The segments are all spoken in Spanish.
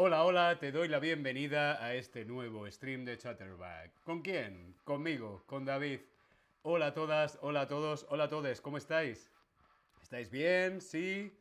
Hola, hola, te doy la bienvenida a este nuevo stream de Chatterback. ¿Con quién? Conmigo, con David. Hola a todas, hola a todos, hola a todos, ¿cómo estáis? ¿Estáis bien? ¿Sí?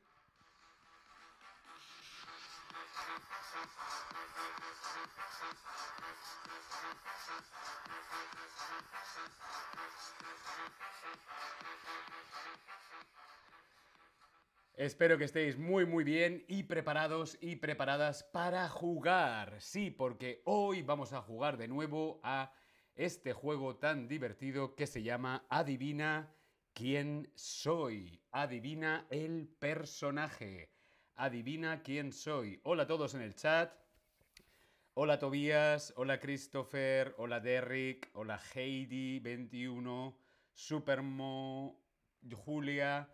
Espero que estéis muy muy bien y preparados y preparadas para jugar. Sí, porque hoy vamos a jugar de nuevo a este juego tan divertido que se llama Adivina quién soy. Adivina el personaje. Adivina quién soy. Hola a todos en el chat. Hola Tobías, hola Christopher, hola Derrick, hola Heidi21, Supermo, Julia.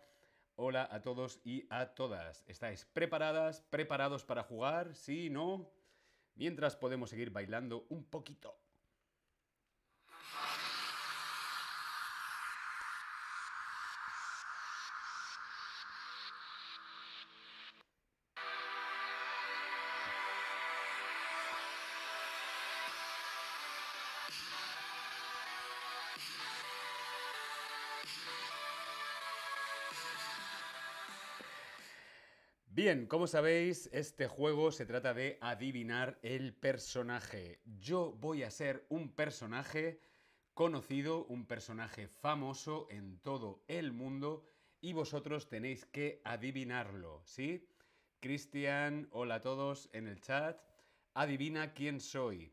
Hola a todos y a todas. ¿Estáis preparadas? ¿Preparados para jugar? ¿Sí? ¿No? Mientras podemos seguir bailando un poquito. Bien, como sabéis, este juego se trata de adivinar el personaje. Yo voy a ser un personaje conocido, un personaje famoso en todo el mundo y vosotros tenéis que adivinarlo, ¿sí? Cristian, hola a todos en el chat. Adivina quién soy.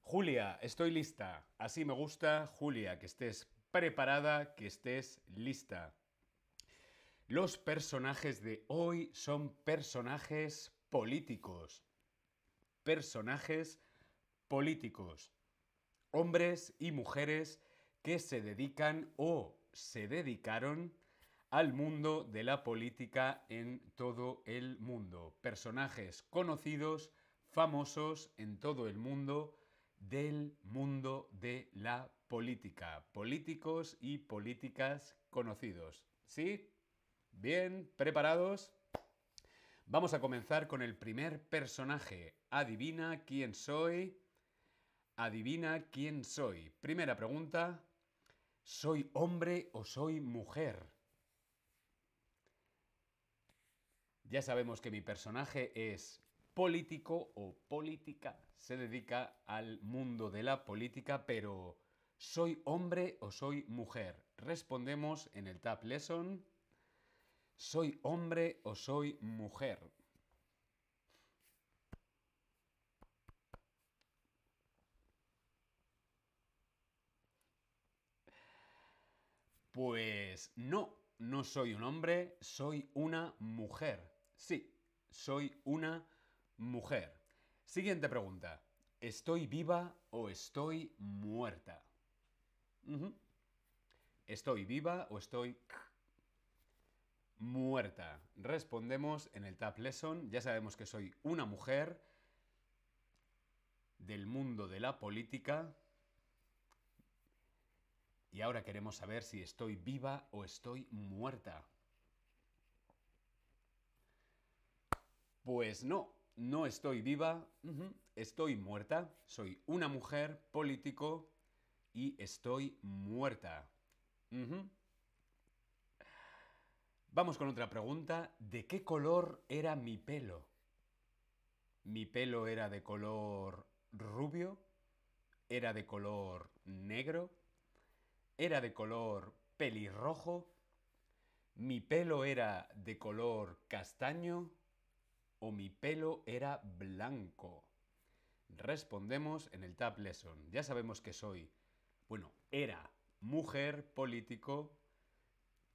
Julia, estoy lista. Así me gusta, Julia, que estés preparada, que estés lista. Los personajes de hoy son personajes políticos. Personajes políticos. Hombres y mujeres que se dedican o se dedicaron al mundo de la política en todo el mundo. Personajes conocidos, famosos en todo el mundo del mundo de la política. Políticos y políticas conocidos. ¿Sí? Bien, ¿preparados? Vamos a comenzar con el primer personaje. Adivina quién soy. Adivina quién soy. Primera pregunta. ¿Soy hombre o soy mujer? Ya sabemos que mi personaje es político o política. Se dedica al mundo de la política, pero ¿soy hombre o soy mujer? Respondemos en el Tab Lesson. ¿Soy hombre o soy mujer? Pues no, no soy un hombre, soy una mujer. Sí, soy una mujer. Siguiente pregunta. ¿Estoy viva o estoy muerta? ¿Estoy viva o estoy muerta? Respondemos en el Tab Lesson. Ya sabemos que soy una mujer del mundo de la política. Y ahora queremos saber si estoy viva o estoy muerta. Pues no, no estoy viva, estoy muerta. Soy una mujer político y estoy muerta. Vamos con otra pregunta. ¿De qué color era mi pelo? ¿Mi pelo era de color rubio? ¿Era de color negro? ¿Era de color pelirrojo? ¿Mi pelo era de color castaño? ¿O mi pelo era blanco? Respondemos en el Tab Lesson. Ya sabemos que soy, bueno, era mujer político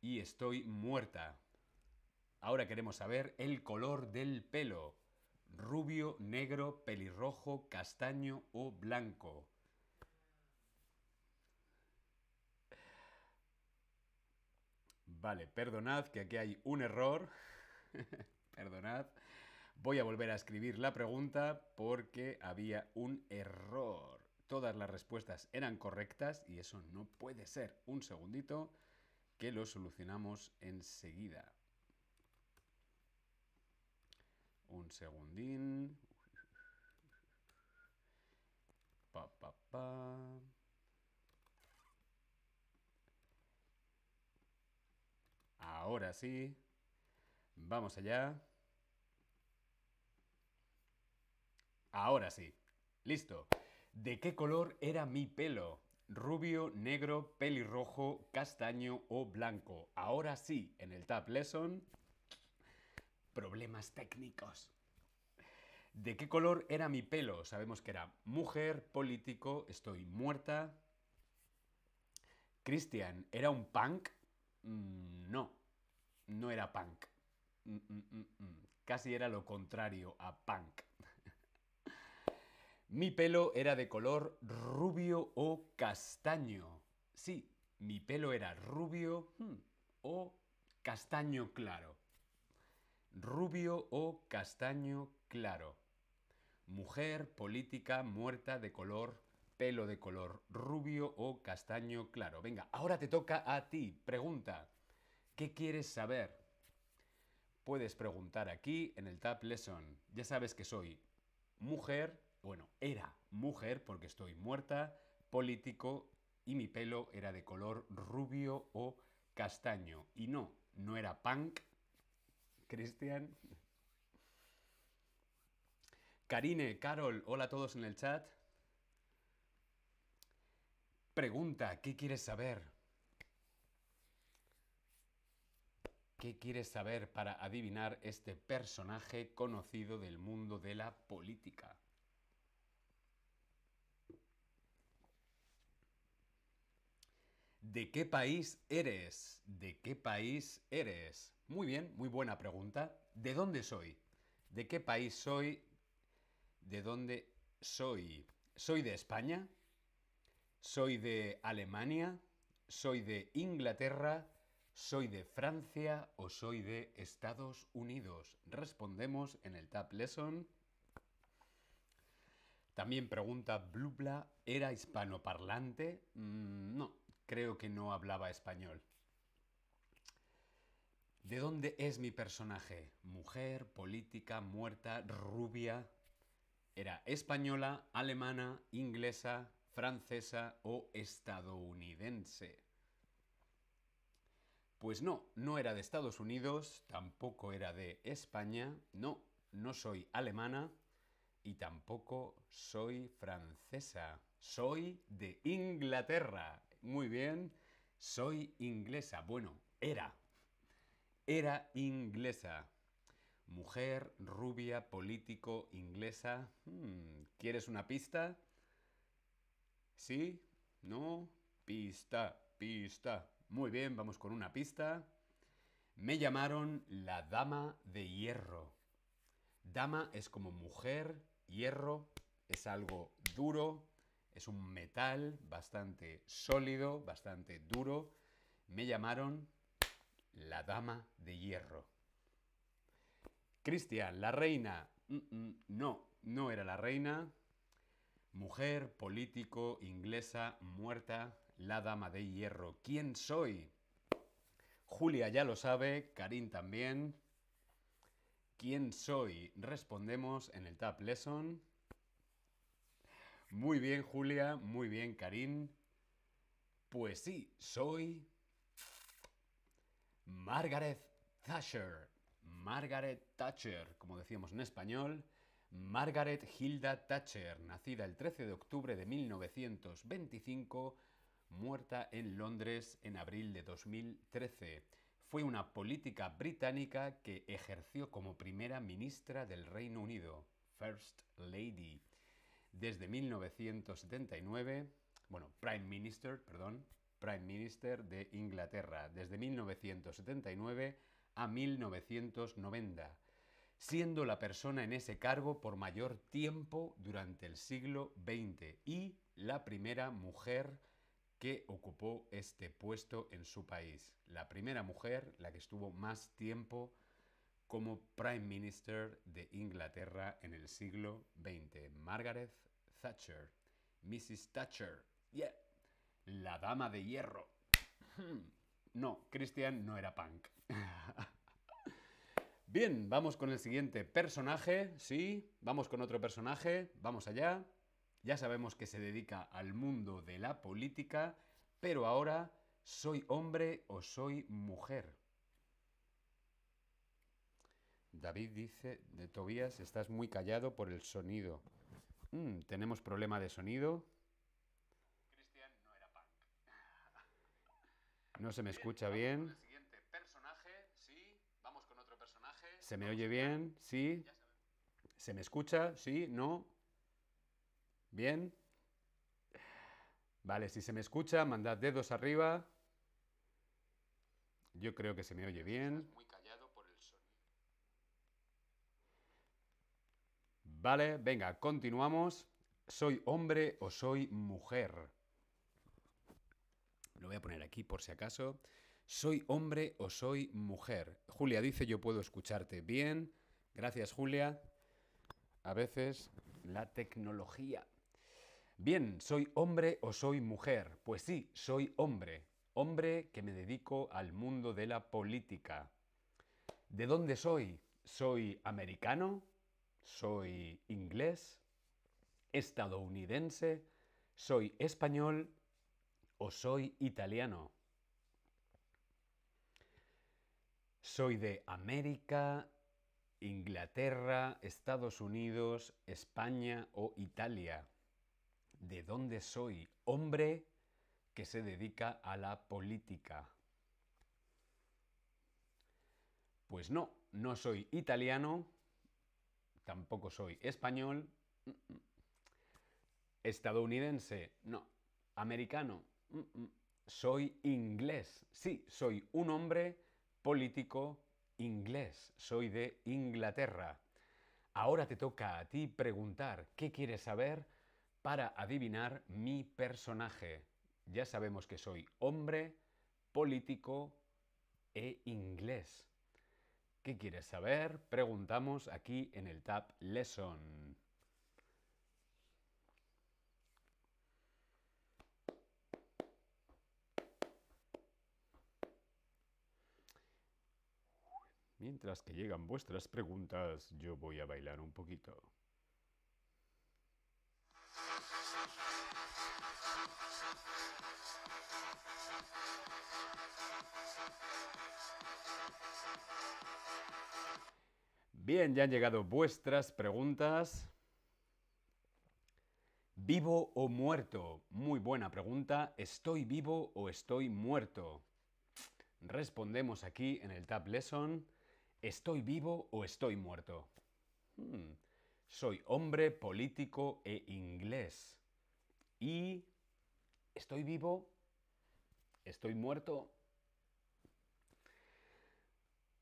y estoy muerta. Ahora queremos saber el color del pelo. Rubio, negro, pelirrojo, castaño o blanco. Vale, perdonad que aquí hay un error. perdonad. Voy a volver a escribir la pregunta porque había un error. Todas las respuestas eran correctas y eso no puede ser. Un segundito que lo solucionamos enseguida. Un segundín. Pa, pa, pa. Ahora sí. Vamos allá. Ahora sí. Listo. ¿De qué color era mi pelo? Rubio, negro, pelirrojo, castaño o blanco. Ahora sí, en el Tab Lesson. Problemas técnicos. ¿De qué color era mi pelo? Sabemos que era mujer, político, estoy muerta. Cristian, ¿era un punk? Mm, no, no era punk. Mm, mm, Casi era lo contrario a punk. Mi pelo era de color rubio o castaño. Sí, mi pelo era rubio hmm, o castaño claro. Rubio o castaño claro. Mujer política muerta de color, pelo de color rubio o castaño claro. Venga, ahora te toca a ti. Pregunta. ¿Qué quieres saber? Puedes preguntar aquí en el Tab Lesson. Ya sabes que soy mujer, bueno, era mujer porque estoy muerta, político y mi pelo era de color rubio o castaño. Y no, no era punk, Cristian. Karine, Carol, hola a todos en el chat. Pregunta, ¿qué quieres saber? ¿Qué quieres saber para adivinar este personaje conocido del mundo de la política? ¿De qué país eres? ¿De qué país eres? Muy bien, muy buena pregunta. ¿De dónde soy? ¿De qué país soy? ¿De dónde soy? ¿Soy de España? ¿Soy de Alemania? ¿Soy de Inglaterra? ¿Soy de Francia o soy de Estados Unidos? Respondemos en el Tab Lesson. También pregunta Blubla, ¿era hispanoparlante? Mm, no, creo que no hablaba español. ¿De dónde es mi personaje? Mujer, política, muerta, rubia. ¿Era española, alemana, inglesa, francesa o estadounidense? Pues no, no era de Estados Unidos, tampoco era de España, no, no soy alemana y tampoco soy francesa. Soy de Inglaterra. Muy bien, soy inglesa. Bueno, era. Era inglesa. Mujer, rubia, político, inglesa. Hmm, ¿Quieres una pista? ¿Sí? ¿No? Pista, pista. Muy bien, vamos con una pista. Me llamaron la Dama de Hierro. Dama es como mujer, hierro es algo duro, es un metal bastante sólido, bastante duro. Me llamaron la Dama de Hierro. Cristian, la reina. no, no era la reina. Mujer, político, inglesa, muerta, la dama de hierro. ¿Quién soy? Julia ya lo sabe, Karim también. ¿Quién soy? Respondemos en el Tab Lesson. Muy bien, Julia, muy bien, Karim. Pues sí, soy Margaret Thatcher. Margaret Thatcher, como decíamos en español. Margaret Hilda Thatcher, nacida el 13 de octubre de 1925 muerta en Londres en abril de 2013. Fue una política británica que ejerció como primera ministra del Reino Unido, First Lady, desde 1979, bueno, Prime Minister, perdón, Prime Minister de Inglaterra, desde 1979 a 1990. siendo la persona en ese cargo por mayor tiempo durante el siglo XX y la primera mujer que ocupó este puesto en su país. La primera mujer, la que estuvo más tiempo como Prime Minister de Inglaterra en el siglo XX, Margaret Thatcher. Mrs. Thatcher. Yeah. La dama de hierro. Hmm. No, Christian no era punk. Bien, vamos con el siguiente personaje. Sí, vamos con otro personaje. Vamos allá. Ya sabemos que se dedica al mundo de la política, pero ahora, ¿soy hombre o soy mujer? David dice, de Tobías, estás muy callado por el sonido. Mm, Tenemos problema de sonido. Cristian no era punk. No se me escucha bien. ¿Se me oye bien? ¿Sí? ¿Se me escucha? ¿Sí? ¿No? ¿Bien? Vale, si se me escucha, mandad dedos arriba. Yo creo que se me oye bien. Vale, venga, continuamos. ¿Soy hombre o soy mujer? Lo voy a poner aquí por si acaso. ¿Soy hombre o soy mujer? Julia dice yo puedo escucharte bien. Gracias Julia. A veces la tecnología. Bien, ¿soy hombre o soy mujer? Pues sí, soy hombre. Hombre que me dedico al mundo de la política. ¿De dónde soy? ¿Soy americano? ¿Soy inglés? ¿Estadounidense? ¿Soy español? ¿O soy italiano? Soy de América, Inglaterra, Estados Unidos, España o Italia. ¿De dónde soy? Hombre que se dedica a la política. Pues no, no soy italiano, tampoco soy español, estadounidense, no, americano, soy inglés. Sí, soy un hombre político inglés. Soy de Inglaterra. Ahora te toca a ti preguntar qué quieres saber para adivinar mi personaje. Ya sabemos que soy hombre, político e inglés. ¿Qué quieres saber? Preguntamos aquí en el tab Lesson. Mientras que llegan vuestras preguntas, yo voy a bailar un poquito. Bien, ya han llegado vuestras preguntas. ¿Vivo o muerto? Muy buena pregunta. ¿Estoy vivo o estoy muerto? Respondemos aquí en el Tab Lesson. ¿Estoy vivo o estoy muerto? Hmm. Soy hombre, político e inglés. ¿Y estoy vivo? ¿Estoy muerto?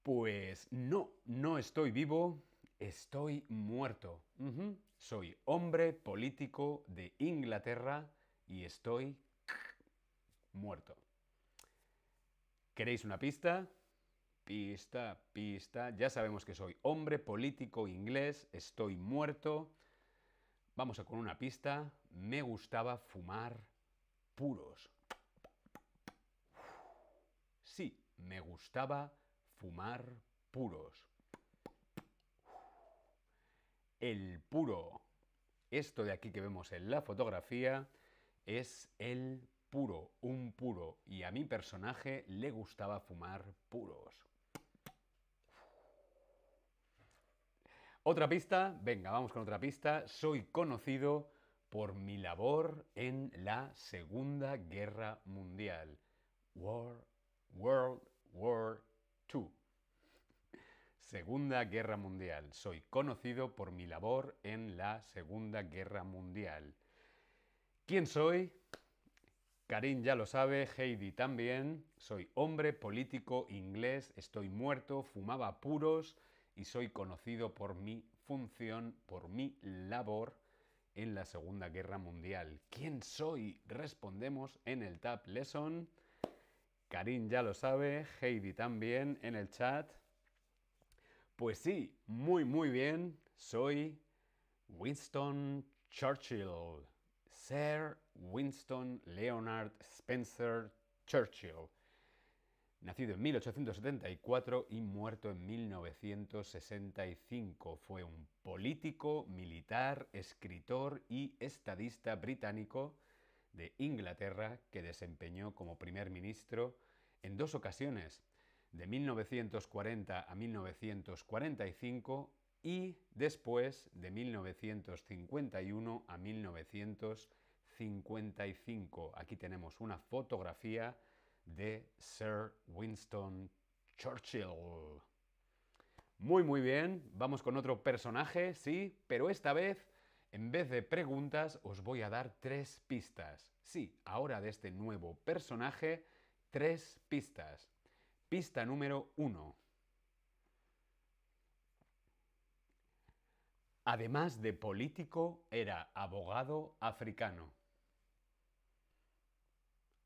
Pues no, no estoy vivo, estoy muerto. Soy hombre político de Inglaterra y estoy muerto. ¿Queréis una pista? Pista, pista. Ya sabemos que soy hombre político inglés, estoy muerto. Vamos a con una pista. Me gustaba fumar puros. Sí, me gustaba fumar puros. El puro. Esto de aquí que vemos en la fotografía es el puro, un puro. Y a mi personaje le gustaba fumar puros. Otra pista, venga, vamos con otra pista. Soy conocido por mi labor en la Segunda Guerra Mundial. War, World War II. Segunda Guerra Mundial. Soy conocido por mi labor en la Segunda Guerra Mundial. ¿Quién soy? Karim ya lo sabe, Heidi también. Soy hombre político inglés, estoy muerto, fumaba puros y soy conocido por mi función, por mi labor en la Segunda Guerra Mundial. ¿Quién soy? Respondemos en el Tab Lesson. Karim ya lo sabe, Heidi también en el chat. Pues sí, muy muy bien, soy Winston Churchill. Sir Winston Leonard Spencer Churchill. Nacido en 1874 y muerto en 1965, fue un político, militar, escritor y estadista británico de Inglaterra que desempeñó como primer ministro en dos ocasiones, de 1940 a 1945 y después de 1951 a 1955. Aquí tenemos una fotografía de Sir Winston Churchill. Muy, muy bien. Vamos con otro personaje, sí, pero esta vez, en vez de preguntas, os voy a dar tres pistas. Sí, ahora de este nuevo personaje, tres pistas. Pista número uno. Además de político, era abogado africano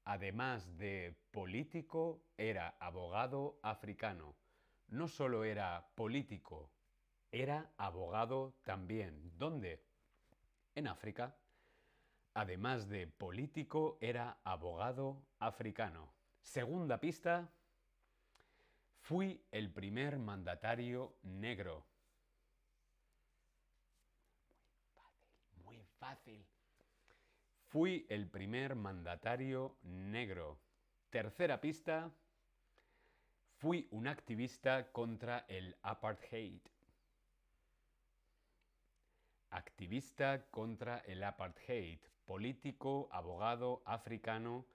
además de político, era abogado africano. No solo era político, era abogado también. ¿Dónde? En África. Además de político, era abogado africano. Segunda pista, fui el primer mandatario negro. Muy fácil, muy fácil. Fui el primer mandatario negro. Tercera pista. Fui un activista contra el apartheid. Activista contra el apartheid. Político, abogado, africano.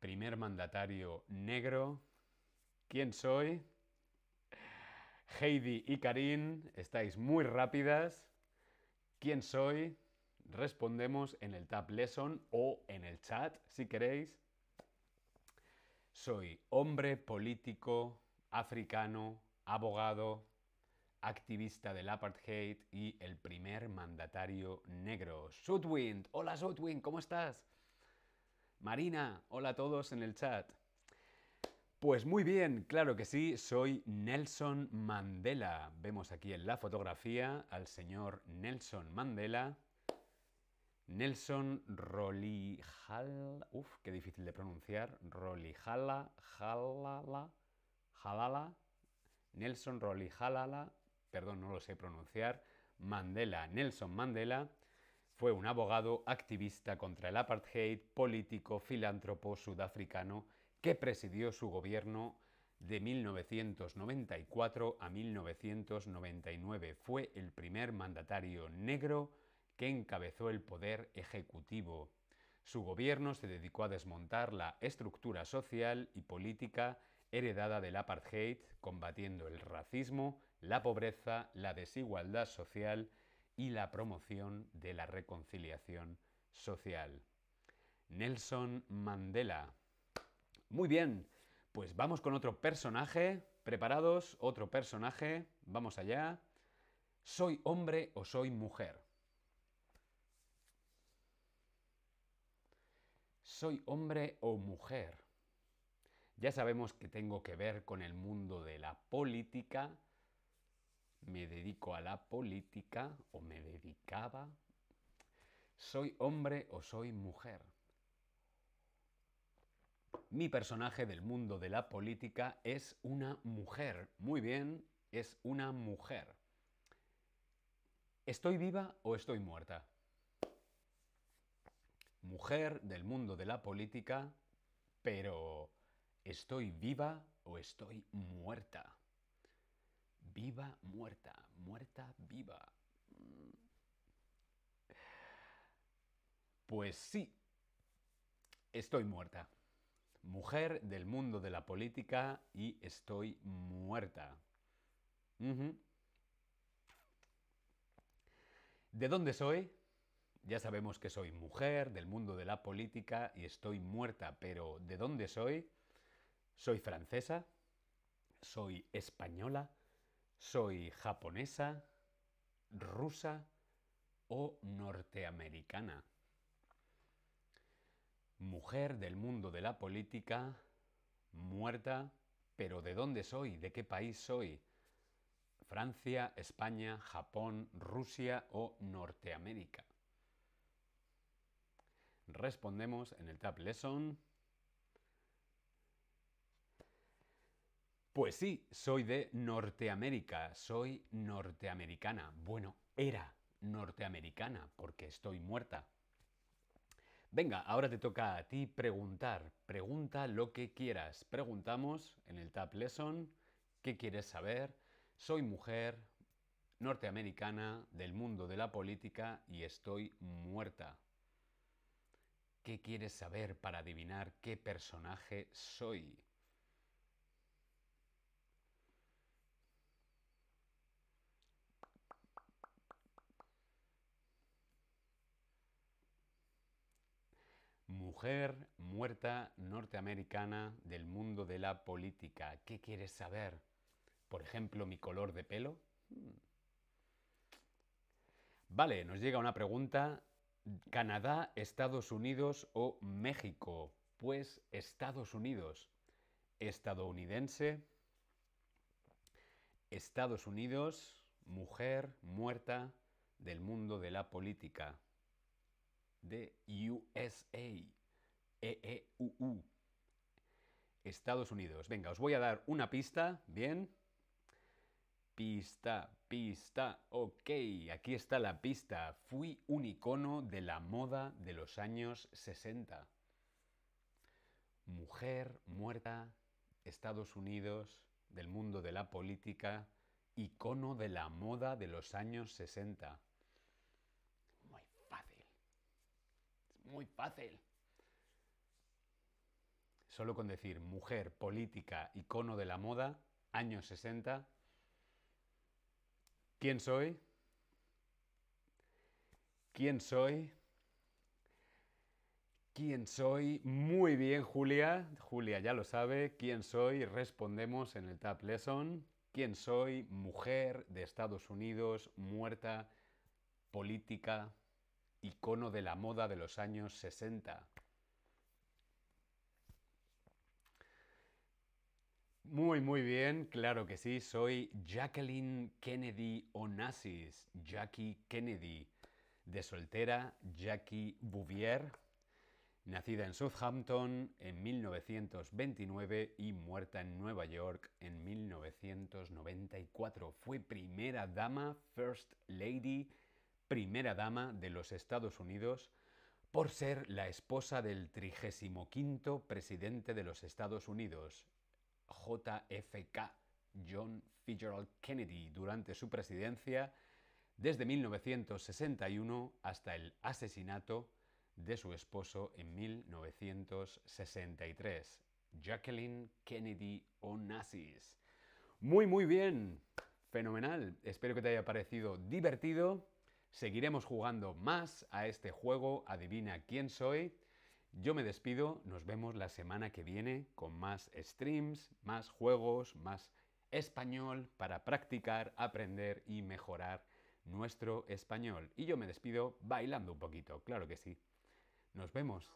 Primer mandatario negro. ¿Quién soy? Heidi y Karin, estáis muy rápidas. ¿Quién soy? Respondemos en el Tab Lesson o en el chat si queréis. Soy hombre político, africano, abogado, activista del apartheid y el primer mandatario negro. Sudwind, hola Sudwind, ¿cómo estás? Marina, hola a todos en el chat. Pues muy bien, claro que sí, soy Nelson Mandela. Vemos aquí en la fotografía al señor Nelson Mandela. Nelson Rolijala, uf, qué difícil de pronunciar, Rolijala, Jalala, Jalala, Nelson Rolijalala, perdón, no lo sé pronunciar, Mandela, Nelson Mandela, fue un abogado activista contra el apartheid, político, filántropo sudafricano que presidió su gobierno de 1994 a 1999. Fue el primer mandatario negro que encabezó el poder ejecutivo. Su gobierno se dedicó a desmontar la estructura social y política heredada del apartheid, combatiendo el racismo, la pobreza, la desigualdad social y la promoción de la reconciliación social. Nelson Mandela muy bien, pues vamos con otro personaje. ¿Preparados? Otro personaje. Vamos allá. ¿Soy hombre o soy mujer? ¿Soy hombre o mujer? Ya sabemos que tengo que ver con el mundo de la política. Me dedico a la política o me dedicaba. ¿Soy hombre o soy mujer? Mi personaje del mundo de la política es una mujer. Muy bien, es una mujer. ¿Estoy viva o estoy muerta? Mujer del mundo de la política, pero ¿estoy viva o estoy muerta? Viva, muerta, muerta, viva. Pues sí, estoy muerta mujer del mundo de la política y estoy muerta. ¿De dónde soy? Ya sabemos que soy mujer del mundo de la política y estoy muerta, pero ¿de dónde soy? Soy francesa, ¿Soy española? ¿Soy japonesa? ¿Rusa? ¿O norteamericana? Mujer del mundo de la política, muerta, pero ¿de dónde soy? ¿De qué país soy? Francia, España, Japón, Rusia o Norteamérica. Respondemos en el Tab Lesson. Pues sí, soy de Norteamérica, soy norteamericana. Bueno, era norteamericana porque estoy muerta. Venga, ahora te toca a ti preguntar. Pregunta lo que quieras. Preguntamos en el Tab Lesson qué quieres saber. Soy mujer norteamericana del mundo de la política y estoy muerta. ¿Qué quieres saber para adivinar qué personaje soy? Mujer muerta norteamericana del mundo de la política. ¿Qué quieres saber? Por ejemplo, mi color de pelo. Vale, nos llega una pregunta. ¿Canadá, Estados Unidos o México? Pues Estados Unidos. Estadounidense. Estados Unidos, mujer muerta del mundo de la política. De USA. EEUU. Estados Unidos. Venga, os voy a dar una pista, ¿bien? Pista, pista, ok, aquí está la pista. Fui un icono de la moda de los años 60. Mujer muerta, Estados Unidos, del mundo de la política, icono de la moda de los años 60. Muy fácil. muy fácil. Solo con decir mujer, política, icono de la moda, años 60, ¿Quién soy? ¿Quién soy? ¿Quién soy? Muy bien, Julia. Julia ya lo sabe. ¿Quién soy? Respondemos en el Tab Lesson. ¿Quién soy? Mujer de Estados Unidos, muerta, política, icono de la moda de los años 60. Muy, muy bien, claro que sí, soy Jacqueline Kennedy Onassis, Jackie Kennedy, de soltera Jackie Bouvier, nacida en Southampton en 1929 y muerta en Nueva York en 1994. Fue primera dama, First Lady, primera dama de los Estados Unidos, por ser la esposa del 35 presidente de los Estados Unidos, JFK, John Fitzgerald Kennedy, durante su presidencia desde 1961 hasta el asesinato de su esposo en 1963, Jacqueline Kennedy Onassis. Muy, muy bien, fenomenal. Espero que te haya parecido divertido. Seguiremos jugando más a este juego, adivina quién soy. Yo me despido, nos vemos la semana que viene con más streams, más juegos, más español para practicar, aprender y mejorar nuestro español. Y yo me despido bailando un poquito, claro que sí. Nos vemos.